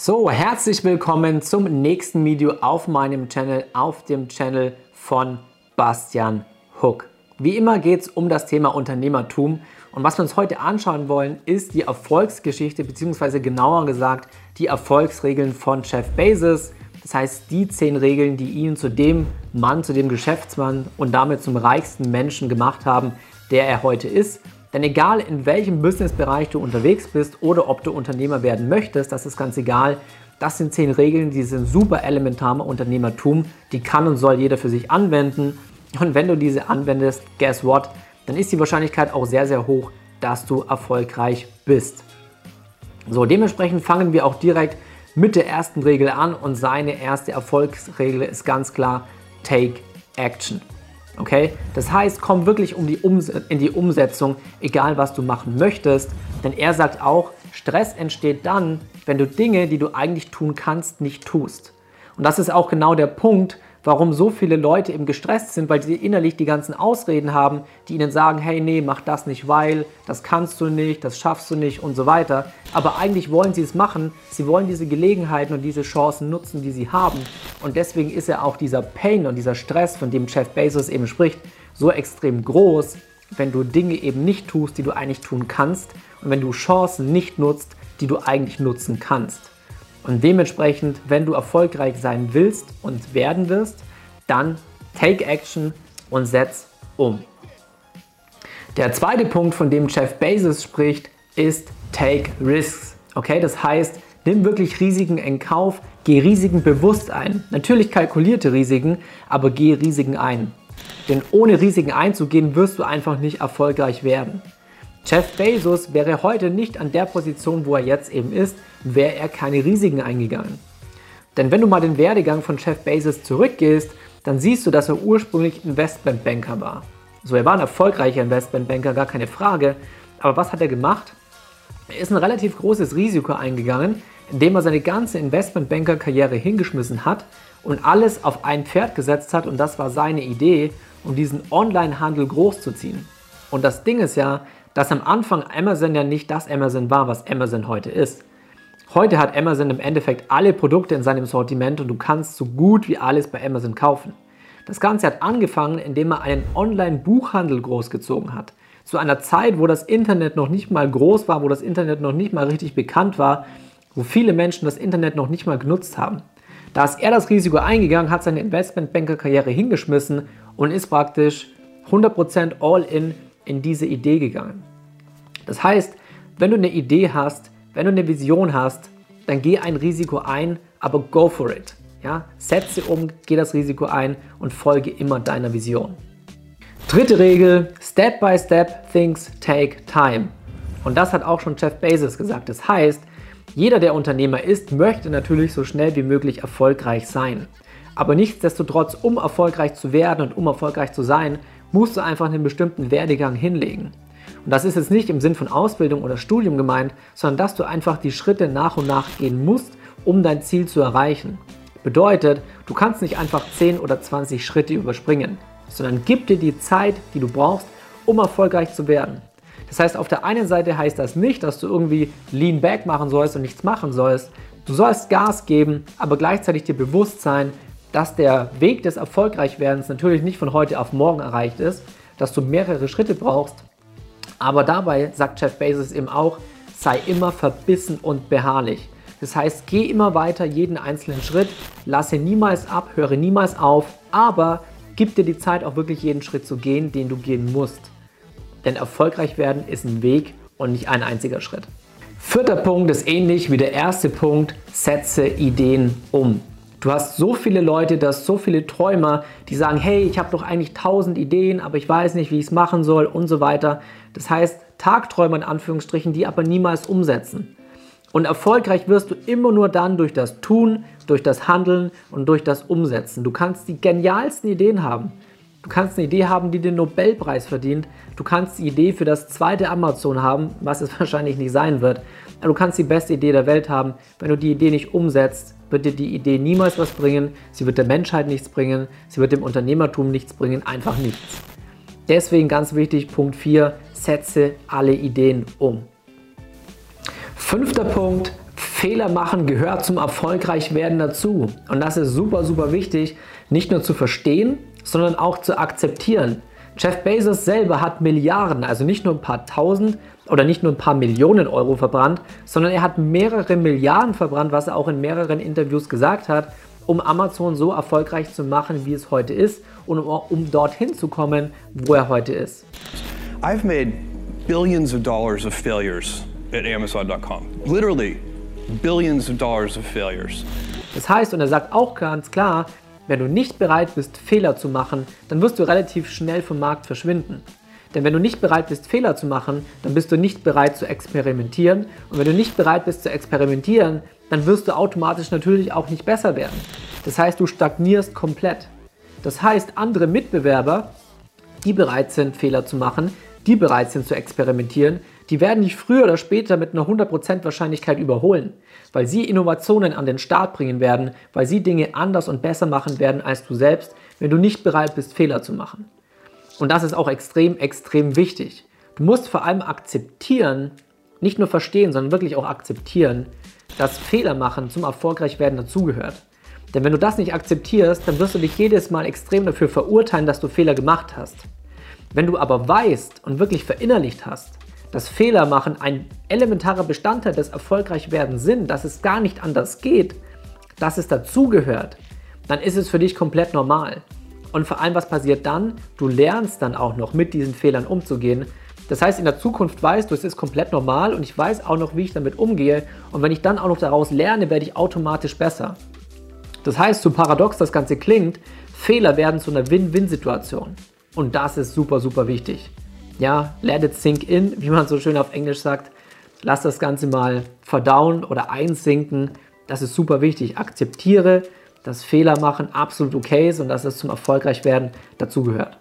So, herzlich willkommen zum nächsten Video auf meinem Channel, auf dem Channel von Bastian Hook. Wie immer geht es um das Thema Unternehmertum und was wir uns heute anschauen wollen, ist die Erfolgsgeschichte beziehungsweise genauer gesagt die Erfolgsregeln von Jeff Bezos. Das heißt, die zehn Regeln, die ihn zu dem Mann, zu dem Geschäftsmann und damit zum reichsten Menschen gemacht haben, der er heute ist. Denn egal in welchem Businessbereich du unterwegs bist oder ob du Unternehmer werden möchtest, das ist ganz egal. Das sind zehn Regeln, die sind super elementar im Unternehmertum. Die kann und soll jeder für sich anwenden. Und wenn du diese anwendest, guess what? Dann ist die Wahrscheinlichkeit auch sehr, sehr hoch, dass du erfolgreich bist. So, dementsprechend fangen wir auch direkt mit der ersten Regel an und seine erste Erfolgsregel ist ganz klar Take Action. Okay? Das heißt, komm wirklich um die in die Umsetzung, egal was du machen möchtest. Denn er sagt auch, Stress entsteht dann, wenn du Dinge, die du eigentlich tun kannst, nicht tust. Und das ist auch genau der Punkt, warum so viele Leute eben gestresst sind, weil sie innerlich die ganzen Ausreden haben, die ihnen sagen, hey, nee, mach das nicht, weil, das kannst du nicht, das schaffst du nicht und so weiter. Aber eigentlich wollen sie es machen, sie wollen diese Gelegenheiten und diese Chancen nutzen, die sie haben. Und deswegen ist ja auch dieser Pain und dieser Stress, von dem Jeff Bezos eben spricht, so extrem groß, wenn du Dinge eben nicht tust, die du eigentlich tun kannst und wenn du Chancen nicht nutzt, die du eigentlich nutzen kannst. Und dementsprechend, wenn du erfolgreich sein willst und werden wirst, dann take action und setz um. Der zweite Punkt, von dem Jeff Bezos spricht, ist take risks. Okay, das heißt, nimm wirklich Risiken in Kauf, geh Risiken bewusst ein. Natürlich kalkulierte Risiken, aber geh Risiken ein. Denn ohne Risiken einzugehen, wirst du einfach nicht erfolgreich werden. Jeff Bezos wäre heute nicht an der Position, wo er jetzt eben ist, wäre er keine Risiken eingegangen. Denn wenn du mal den Werdegang von Jeff Bezos zurückgehst, dann siehst du, dass er ursprünglich Investmentbanker war. So, er war ein erfolgreicher Investmentbanker, gar keine Frage. Aber was hat er gemacht? Er ist ein relativ großes Risiko eingegangen, indem er seine ganze Investmentbanker-Karriere hingeschmissen hat und alles auf ein Pferd gesetzt hat. Und das war seine Idee, um diesen Online-Handel großzuziehen. Und das Ding ist ja, dass am Anfang Amazon ja nicht das Amazon war, was Amazon heute ist. Heute hat Amazon im Endeffekt alle Produkte in seinem Sortiment und du kannst so gut wie alles bei Amazon kaufen. Das Ganze hat angefangen, indem er einen Online-Buchhandel großgezogen hat. Zu einer Zeit, wo das Internet noch nicht mal groß war, wo das Internet noch nicht mal richtig bekannt war, wo viele Menschen das Internet noch nicht mal genutzt haben. Da ist er das Risiko eingegangen, hat seine Investmentbanker-Karriere hingeschmissen und ist praktisch 100% all in in diese Idee gegangen. Das heißt, wenn du eine Idee hast, wenn du eine Vision hast, dann geh ein Risiko ein, aber go for it. Ja? Setze um, geh das Risiko ein und folge immer deiner Vision. Dritte Regel, Step by Step, Things take time. Und das hat auch schon Jeff Bezos gesagt. Das heißt, jeder, der Unternehmer ist, möchte natürlich so schnell wie möglich erfolgreich sein. Aber nichtsdestotrotz, um erfolgreich zu werden und um erfolgreich zu sein, musst du einfach einen bestimmten Werdegang hinlegen. Und das ist jetzt nicht im Sinn von Ausbildung oder Studium gemeint, sondern dass du einfach die Schritte nach und nach gehen musst, um dein Ziel zu erreichen. Bedeutet, du kannst nicht einfach 10 oder 20 Schritte überspringen, sondern gib dir die Zeit, die du brauchst, um erfolgreich zu werden. Das heißt, auf der einen Seite heißt das nicht, dass du irgendwie Lean Back machen sollst und nichts machen sollst. Du sollst Gas geben, aber gleichzeitig dir bewusst sein, dass der Weg des Erfolgreichwerdens natürlich nicht von heute auf morgen erreicht ist, dass du mehrere Schritte brauchst. Aber dabei sagt Jeff Bezos eben auch, sei immer verbissen und beharrlich. Das heißt, geh immer weiter jeden einzelnen Schritt, lasse niemals ab, höre niemals auf, aber gib dir die Zeit auch wirklich jeden Schritt zu gehen, den du gehen musst. Denn erfolgreich werden ist ein Weg und nicht ein einziger Schritt. Vierter Punkt ist ähnlich wie der erste Punkt, setze Ideen um. Du hast so viele Leute, du hast so viele Träumer, die sagen, hey, ich habe doch eigentlich tausend Ideen, aber ich weiß nicht, wie ich es machen soll und so weiter. Das heißt, Tagträumer in Anführungsstrichen, die aber niemals umsetzen. Und erfolgreich wirst du immer nur dann durch das Tun, durch das Handeln und durch das Umsetzen. Du kannst die genialsten Ideen haben. Du kannst eine Idee haben, die den Nobelpreis verdient. Du kannst die Idee für das zweite Amazon haben, was es wahrscheinlich nicht sein wird. Du kannst die beste Idee der Welt haben. Wenn du die Idee nicht umsetzt, wird dir die Idee niemals was bringen. Sie wird der Menschheit nichts bringen. Sie wird dem Unternehmertum nichts bringen. Einfach nichts. Deswegen ganz wichtig, Punkt 4, setze alle Ideen um. Fünfter Punkt, Fehler machen gehört zum Erfolgreichwerden dazu. Und das ist super, super wichtig, nicht nur zu verstehen, sondern auch zu akzeptieren. Jeff Bezos selber hat Milliarden, also nicht nur ein paar tausend oder nicht nur ein paar Millionen Euro verbrannt, sondern er hat mehrere Milliarden verbrannt, was er auch in mehreren Interviews gesagt hat, um Amazon so erfolgreich zu machen, wie es heute ist und um, um dorthin zu kommen, wo er heute ist. I've made billions of dollars of failures at Amazon.com. Literally billions of dollars of failures. Das heißt, und er sagt auch ganz klar, wenn du nicht bereit bist, Fehler zu machen, dann wirst du relativ schnell vom Markt verschwinden. Denn wenn du nicht bereit bist, Fehler zu machen, dann bist du nicht bereit zu experimentieren. Und wenn du nicht bereit bist zu experimentieren, dann wirst du automatisch natürlich auch nicht besser werden. Das heißt, du stagnierst komplett. Das heißt, andere Mitbewerber, die bereit sind, Fehler zu machen, die bereit sind zu experimentieren, die werden dich früher oder später mit einer 100% Wahrscheinlichkeit überholen, weil sie Innovationen an den Start bringen werden, weil sie Dinge anders und besser machen werden als du selbst, wenn du nicht bereit bist, Fehler zu machen. Und das ist auch extrem, extrem wichtig. Du musst vor allem akzeptieren, nicht nur verstehen, sondern wirklich auch akzeptieren, dass Fehler machen zum Erfolgreichwerden dazugehört. Denn wenn du das nicht akzeptierst, dann wirst du dich jedes Mal extrem dafür verurteilen, dass du Fehler gemacht hast. Wenn du aber weißt und wirklich verinnerlicht hast, dass Fehler machen ein elementarer Bestandteil des Erfolgreichwerdens sind, dass es gar nicht anders geht, dass es dazugehört, dann ist es für dich komplett normal. Und vor allem, was passiert dann? Du lernst dann auch noch mit diesen Fehlern umzugehen. Das heißt, in der Zukunft weißt du, es ist komplett normal und ich weiß auch noch, wie ich damit umgehe. Und wenn ich dann auch noch daraus lerne, werde ich automatisch besser. Das heißt, so paradox das Ganze klingt, Fehler werden zu einer Win-Win-Situation. Und das ist super, super wichtig. Ja, let it sink in, wie man so schön auf Englisch sagt. Lass das Ganze mal verdauen oder einsinken. Das ist super wichtig. Akzeptiere, dass Fehler machen absolut okay ist und dass es zum Erfolgreichwerden dazugehört.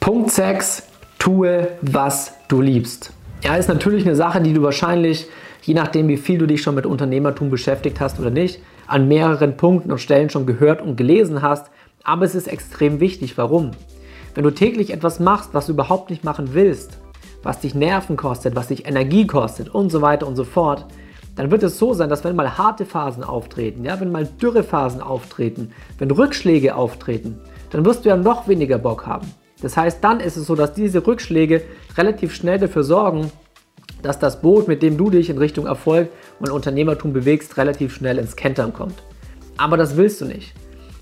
Punkt 6. Tue, was du liebst. Ja, ist natürlich eine Sache, die du wahrscheinlich, je nachdem, wie viel du dich schon mit Unternehmertum beschäftigt hast oder nicht, an mehreren Punkten und Stellen schon gehört und gelesen hast. Aber es ist extrem wichtig. Warum? Wenn du täglich etwas machst, was du überhaupt nicht machen willst, was dich Nerven kostet, was dich Energie kostet und so weiter und so fort, dann wird es so sein, dass wenn mal harte Phasen auftreten, ja, wenn mal Dürrephasen auftreten, wenn Rückschläge auftreten, dann wirst du ja noch weniger Bock haben. Das heißt, dann ist es so, dass diese Rückschläge relativ schnell dafür sorgen, dass das Boot, mit dem du dich in Richtung Erfolg und Unternehmertum bewegst, relativ schnell ins Kentern kommt. Aber das willst du nicht.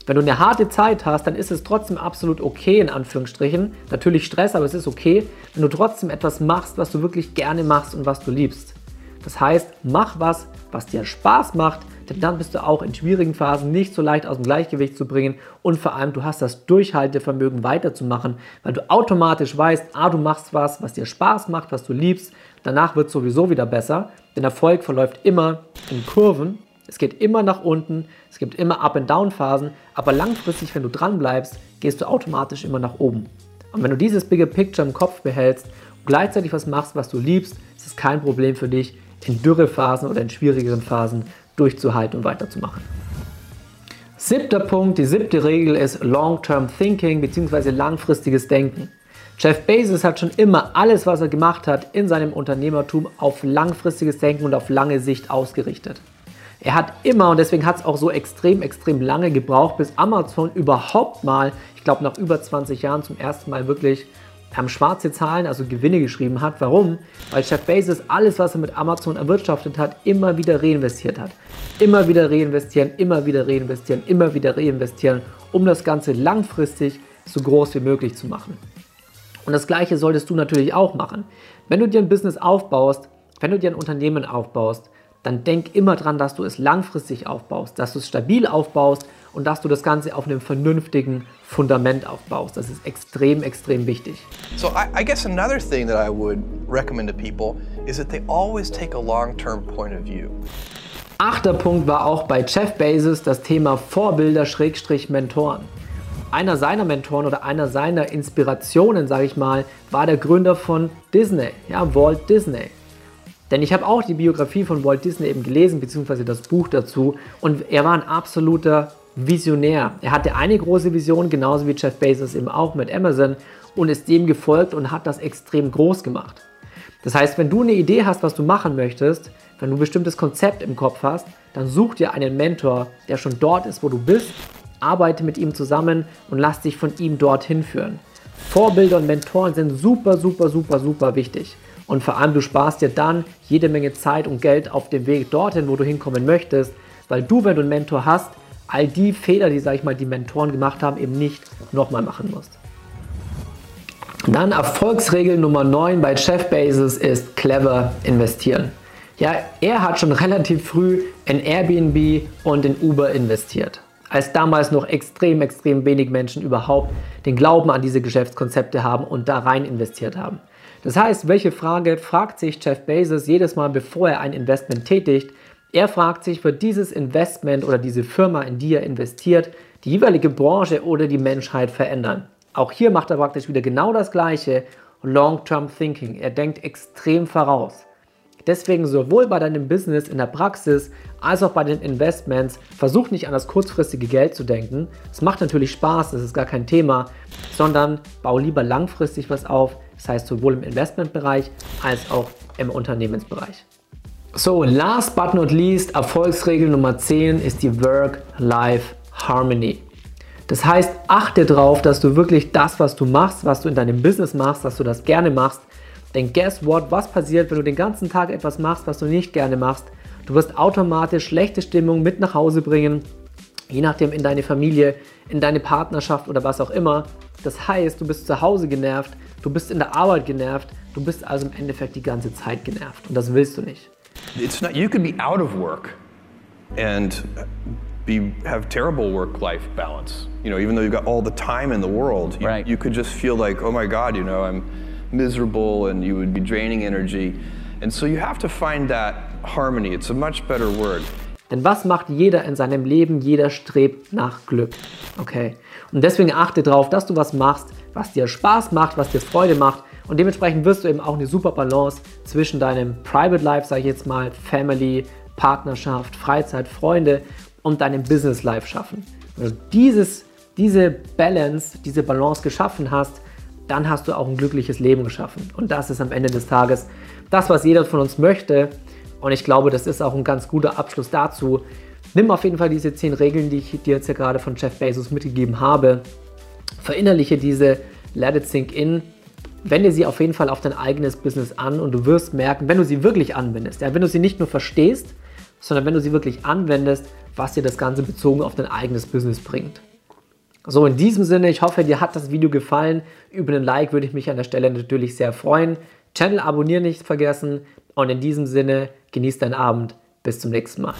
Wenn du eine harte Zeit hast, dann ist es trotzdem absolut okay, in Anführungsstrichen. Natürlich Stress, aber es ist okay, wenn du trotzdem etwas machst, was du wirklich gerne machst und was du liebst. Das heißt, mach was, was dir Spaß macht, denn dann bist du auch in schwierigen Phasen nicht so leicht aus dem Gleichgewicht zu bringen und vor allem du hast das Durchhaltevermögen weiterzumachen, weil du automatisch weißt, ah, du machst was, was dir Spaß macht, was du liebst, danach wird es sowieso wieder besser, denn Erfolg verläuft immer in Kurven es geht immer nach unten, es gibt immer Up-and-Down-Phasen, aber langfristig, wenn du dran bleibst, gehst du automatisch immer nach oben. Und wenn du dieses Bigger Picture im Kopf behältst und gleichzeitig was machst, was du liebst, ist es kein Problem für dich, in Dürrephasen oder in schwierigeren Phasen durchzuhalten und weiterzumachen. Siebter Punkt, die siebte Regel ist Long-Term Thinking bzw. langfristiges Denken. Jeff Bezos hat schon immer alles, was er gemacht hat, in seinem Unternehmertum auf langfristiges Denken und auf lange Sicht ausgerichtet. Er hat immer, und deswegen hat es auch so extrem, extrem lange gebraucht, bis Amazon überhaupt mal, ich glaube nach über 20 Jahren zum ersten Mal wirklich ähm, schwarze Zahlen, also Gewinne geschrieben hat. Warum? Weil Jeff Bezos alles, was er mit Amazon erwirtschaftet hat, immer wieder reinvestiert hat. Immer wieder reinvestieren, immer wieder reinvestieren, immer wieder reinvestieren, um das Ganze langfristig so groß wie möglich zu machen. Und das Gleiche solltest du natürlich auch machen. Wenn du dir ein Business aufbaust, wenn du dir ein Unternehmen aufbaust, dann denk immer dran, dass du es langfristig aufbaust, dass du es stabil aufbaust und dass du das Ganze auf einem vernünftigen Fundament aufbaust. Das ist extrem, extrem wichtig. So I, I guess another thing that I would recommend to people is that they always take a long-term point of view. Achter Punkt war auch bei Jeff Bezos das Thema Vorbilder-Mentoren. Einer seiner Mentoren oder einer seiner Inspirationen, sage ich mal, war der Gründer von Disney, ja, Walt Disney. Denn ich habe auch die Biografie von Walt Disney eben gelesen, beziehungsweise das Buch dazu. Und er war ein absoluter Visionär. Er hatte eine große Vision, genauso wie Jeff Bezos eben auch mit Amazon und ist dem gefolgt und hat das extrem groß gemacht. Das heißt, wenn du eine Idee hast, was du machen möchtest, wenn du ein bestimmtes Konzept im Kopf hast, dann such dir einen Mentor, der schon dort ist, wo du bist, arbeite mit ihm zusammen und lass dich von ihm dorthin führen. Vorbilder und Mentoren sind super, super, super, super wichtig. Und vor allem, du sparst dir dann jede Menge Zeit und Geld auf dem Weg dorthin, wo du hinkommen möchtest, weil du, wenn du einen Mentor hast, all die Fehler, die, sag ich mal, die Mentoren gemacht haben, eben nicht nochmal machen musst. Dann Erfolgsregel Nummer 9 bei Jeff Bezos ist clever investieren. Ja, er hat schon relativ früh in Airbnb und in Uber investiert. Als damals noch extrem, extrem wenig Menschen überhaupt den Glauben an diese Geschäftskonzepte haben und da rein investiert haben. Das heißt, welche Frage fragt sich Jeff Bezos jedes Mal, bevor er ein Investment tätigt? Er fragt sich, wird dieses Investment oder diese Firma, in die er investiert, die jeweilige Branche oder die Menschheit verändern? Auch hier macht er praktisch wieder genau das Gleiche. Long-Term Thinking. Er denkt extrem voraus. Deswegen sowohl bei deinem Business in der Praxis als auch bei den Investments, versuch nicht an das kurzfristige Geld zu denken. Es macht natürlich Spaß, das ist gar kein Thema, sondern bau lieber langfristig was auf. Das heißt sowohl im Investmentbereich als auch im Unternehmensbereich. So, last but not least, Erfolgsregel Nummer 10 ist die Work-Life-Harmony. Das heißt, achte darauf, dass du wirklich das, was du machst, was du in deinem Business machst, dass du das gerne machst, denn guess what? Was passiert, wenn du den ganzen Tag etwas machst, was du nicht gerne machst? Du wirst automatisch schlechte Stimmung mit nach Hause bringen, je nachdem in deine Familie, in deine Partnerschaft oder was auch immer. Das heißt, du bist zu Hause genervt, du bist in der Arbeit genervt, du bist also im Endeffekt die ganze Zeit genervt und das willst du nicht. It's not, you could be out of work and be, have terrible work-life balance. You know, even though you've got all the time in the world, you, right. you could just feel like, oh my God, you know, I'm miserable and you would be draining energy. And so you have to find that harmony. It's a much better word. Denn was macht jeder in seinem Leben? Jeder strebt nach Glück. Okay? Und deswegen achte darauf, dass du was machst, was dir Spaß macht, was dir Freude macht. Und dementsprechend wirst du eben auch eine super Balance zwischen deinem Private Life, sage ich jetzt mal, Family, Partnerschaft, Freizeit, Freunde und deinem Business Life schaffen. Wenn du dieses, diese Balance, diese Balance geschaffen hast, dann hast du auch ein glückliches Leben geschaffen. Und das ist am Ende des Tages das, was jeder von uns möchte. Und ich glaube, das ist auch ein ganz guter Abschluss dazu. Nimm auf jeden Fall diese zehn Regeln, die ich dir jetzt ja gerade von Jeff Bezos mitgegeben habe. Verinnerliche diese, let it sink in. Wende sie auf jeden Fall auf dein eigenes Business an und du wirst merken, wenn du sie wirklich anwendest, ja, wenn du sie nicht nur verstehst, sondern wenn du sie wirklich anwendest, was dir das Ganze bezogen auf dein eigenes Business bringt. So, in diesem Sinne, ich hoffe, dir hat das Video gefallen. Über einen Like würde ich mich an der Stelle natürlich sehr freuen. Channel abonnieren nicht vergessen und in diesem Sinne, genieß deinen Abend. Bis zum nächsten Mal.